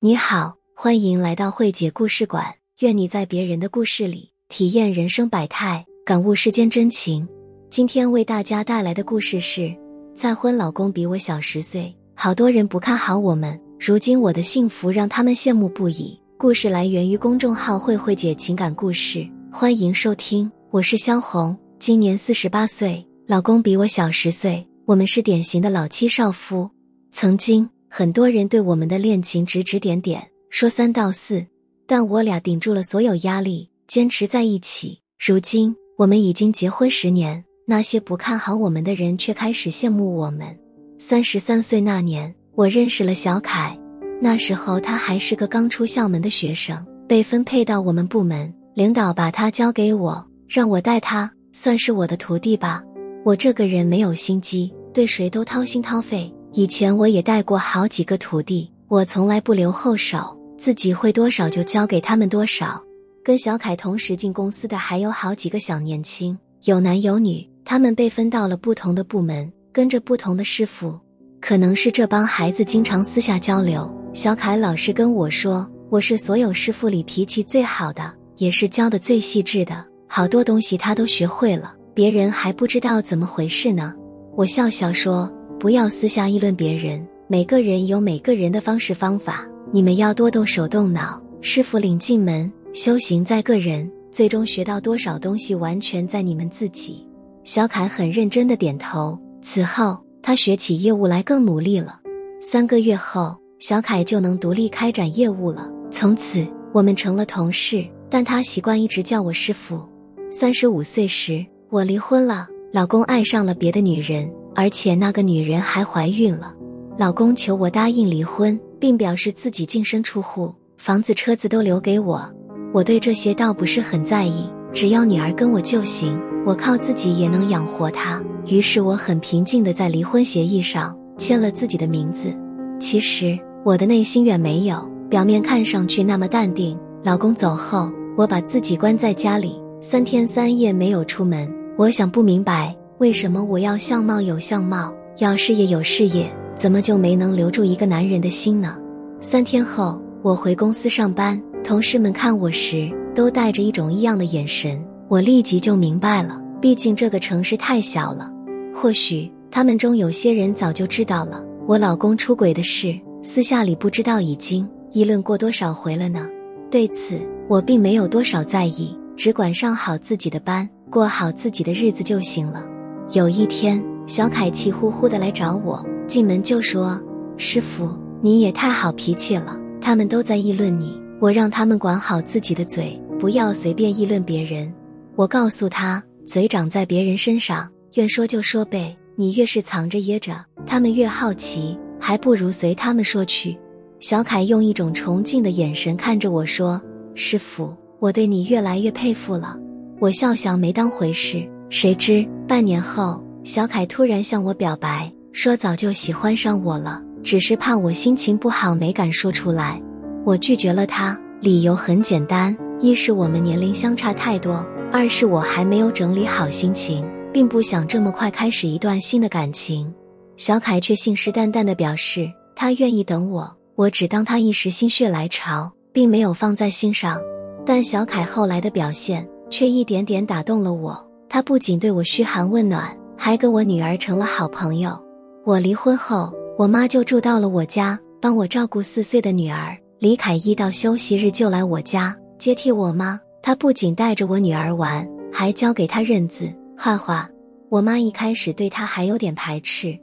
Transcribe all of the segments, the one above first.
你好，欢迎来到慧姐故事馆。愿你在别人的故事里体验人生百态，感悟世间真情。今天为大家带来的故事是：再婚老公比我小十岁，好多人不看好我们。如今我的幸福让他们羡慕不已。故事来源于公众号“慧慧姐情感故事”，欢迎收听。我是萧红，今年四十八岁，老公比我小十岁，我们是典型的老妻少夫。曾经。很多人对我们的恋情指指点点，说三道四，但我俩顶住了所有压力，坚持在一起。如今我们已经结婚十年，那些不看好我们的人却开始羡慕我们。三十三岁那年，我认识了小凯，那时候他还是个刚出校门的学生，被分配到我们部门，领导把他交给我，让我带他，算是我的徒弟吧。我这个人没有心机，对谁都掏心掏肺。以前我也带过好几个徒弟，我从来不留后手，自己会多少就教给他们多少。跟小凯同时进公司的还有好几个小年轻，有男有女，他们被分到了不同的部门，跟着不同的师傅。可能是这帮孩子经常私下交流，小凯老是跟我说，我是所有师傅里脾气最好的，也是教的最细致的，好多东西他都学会了，别人还不知道怎么回事呢。我笑笑说。不要私下议论别人，每个人有每个人的方式方法，你们要多动手动脑。师傅领进门，修行在个人，最终学到多少东西完全在你们自己。小凯很认真的点头。此后，他学起业务来更努力了。三个月后，小凯就能独立开展业务了。从此，我们成了同事，但他习惯一直叫我师傅。三十五岁时，我离婚了，老公爱上了别的女人。而且那个女人还怀孕了，老公求我答应离婚，并表示自己净身出户，房子车子都留给我。我对这些倒不是很在意，只要女儿跟我就行，我靠自己也能养活她。于是我很平静的在离婚协议上签了自己的名字。其实我的内心远没有表面看上去那么淡定。老公走后，我把自己关在家里，三天三夜没有出门。我想不明白。为什么我要相貌有相貌，要事业有事业，怎么就没能留住一个男人的心呢？三天后，我回公司上班，同事们看我时都带着一种异样的眼神，我立即就明白了。毕竟这个城市太小了，或许他们中有些人早就知道了我老公出轨的事，私下里不知道已经议论过多少回了呢。对此，我并没有多少在意，只管上好自己的班，过好自己的日子就行了。有一天，小凯气呼呼的来找我，进门就说：“师傅，你也太好脾气了。他们都在议论你，我让他们管好自己的嘴，不要随便议论别人。我告诉他，嘴长在别人身上，愿说就说呗。你越是藏着掖着，他们越好奇，还不如随他们说去。”小凯用一种崇敬的眼神看着我说：“师傅，我对你越来越佩服了。”我笑笑没当回事。谁知半年后，小凯突然向我表白，说早就喜欢上我了，只是怕我心情不好，没敢说出来。我拒绝了他，理由很简单：一是我们年龄相差太多，二是我还没有整理好心情，并不想这么快开始一段新的感情。小凯却信誓旦旦地表示，他愿意等我，我只当他一时心血来潮，并没有放在心上。但小凯后来的表现却一点点打动了我。他不仅对我嘘寒问暖，还跟我女儿成了好朋友。我离婚后，我妈就住到了我家，帮我照顾四岁的女儿。李凯一到休息日就来我家接替我妈。他不仅带着我女儿玩，还教给她认字、画画。我妈一开始对他还有点排斥，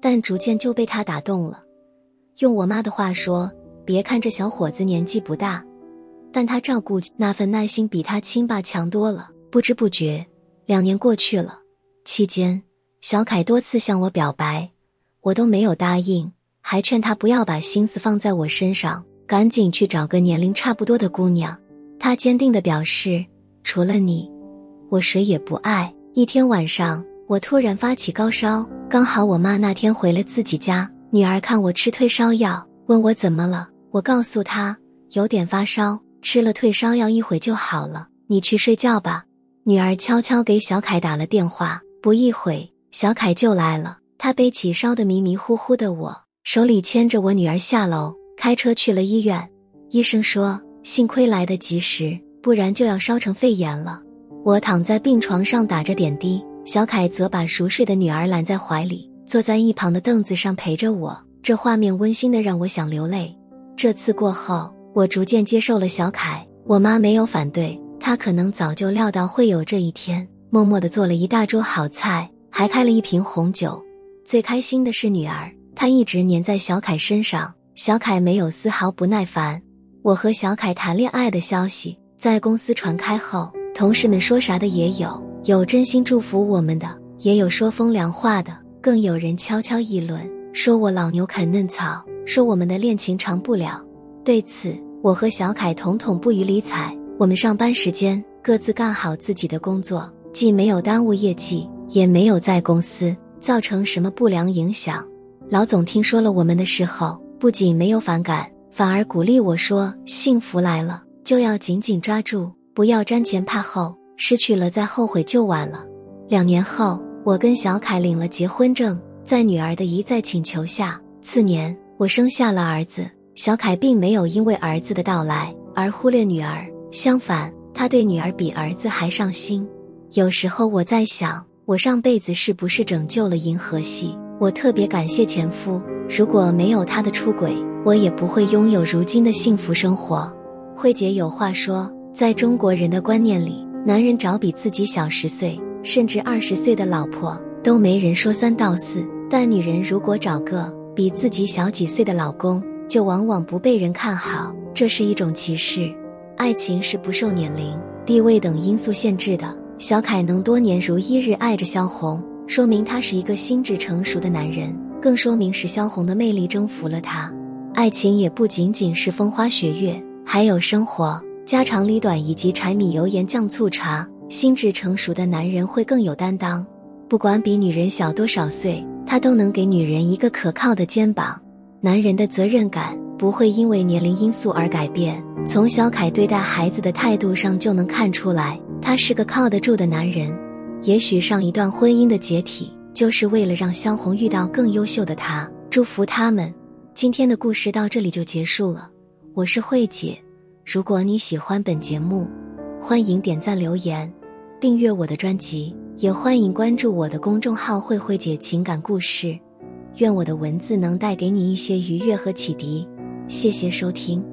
但逐渐就被他打动了。用我妈的话说：“别看这小伙子年纪不大，但他照顾那份耐心比他亲爸强多了。”不知不觉。两年过去了，期间小凯多次向我表白，我都没有答应，还劝他不要把心思放在我身上，赶紧去找个年龄差不多的姑娘。他坚定地表示，除了你，我谁也不爱。一天晚上，我突然发起高烧，刚好我妈那天回了自己家，女儿看我吃退烧药，问我怎么了，我告诉她有点发烧，吃了退烧药一会就好了，你去睡觉吧。女儿悄悄给小凯打了电话，不一会，小凯就来了。他背起烧得迷迷糊糊的我，手里牵着我女儿下楼，开车去了医院。医生说，幸亏来得及时，不然就要烧成肺炎了。我躺在病床上打着点滴，小凯则把熟睡的女儿揽在怀里，坐在一旁的凳子上陪着我。这画面温馨的让我想流泪。这次过后，我逐渐接受了小凯。我妈没有反对，他可能早就料到会有这一天，默默的做了一大桌好菜，还开了一瓶红酒。最开心的是女儿，她一直黏在小凯身上，小凯没有丝毫不耐烦。我和小凯谈恋爱的消息在公司传开后，同事们说啥的也有，有真心祝福我们的，也有说风凉话的，更有人悄悄议论，说我老牛啃嫩草。说我们的恋情长不了，对此我和小凯统统不予理睬。我们上班时间各自干好自己的工作，既没有耽误业绩，也没有在公司造成什么不良影响。老总听说了我们的事后，不仅没有反感，反而鼓励我说：“幸福来了就要紧紧抓住，不要瞻前怕后，失去了再后悔就晚了。”两年后，我跟小凯领了结婚证，在女儿的一再请求下，次年。我生下了儿子，小凯并没有因为儿子的到来而忽略女儿，相反，他对女儿比儿子还上心。有时候我在想，我上辈子是不是拯救了银河系？我特别感谢前夫，如果没有他的出轨，我也不会拥有如今的幸福生活。慧姐有话说，在中国人的观念里，男人找比自己小十岁甚至二十岁的老婆，都没人说三道四；但女人如果找个，比自己小几岁的老公，就往往不被人看好，这是一种歧视。爱情是不受年龄、地位等因素限制的。小凯能多年如一日爱着萧红，说明他是一个心智成熟的男人，更说明是萧红的魅力征服了他。爱情也不仅仅是风花雪月，还有生活家长里短以及柴米油盐酱醋茶。心智成熟的男人会更有担当，不管比女人小多少岁。他都能给女人一个可靠的肩膀，男人的责任感不会因为年龄因素而改变。从小凯对待孩子的态度上就能看出来，他是个靠得住的男人。也许上一段婚姻的解体，就是为了让萧红遇到更优秀的他。祝福他们。今天的故事到这里就结束了，我是慧姐。如果你喜欢本节目，欢迎点赞留言，订阅我的专辑。也欢迎关注我的公众号“慧慧姐情感故事”，愿我的文字能带给你一些愉悦和启迪。谢谢收听。